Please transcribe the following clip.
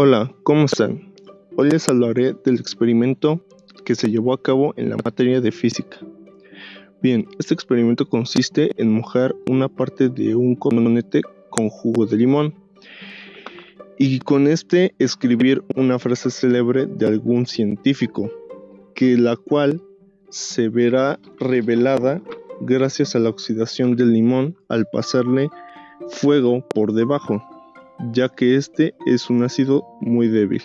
Hola, ¿cómo están? Hoy les hablaré del experimento que se llevó a cabo en la materia de física. Bien, este experimento consiste en mojar una parte de un cotonete con jugo de limón y con este escribir una frase célebre de algún científico, que la cual se verá revelada gracias a la oxidación del limón al pasarle fuego por debajo, ya que este es un ácido muy débil.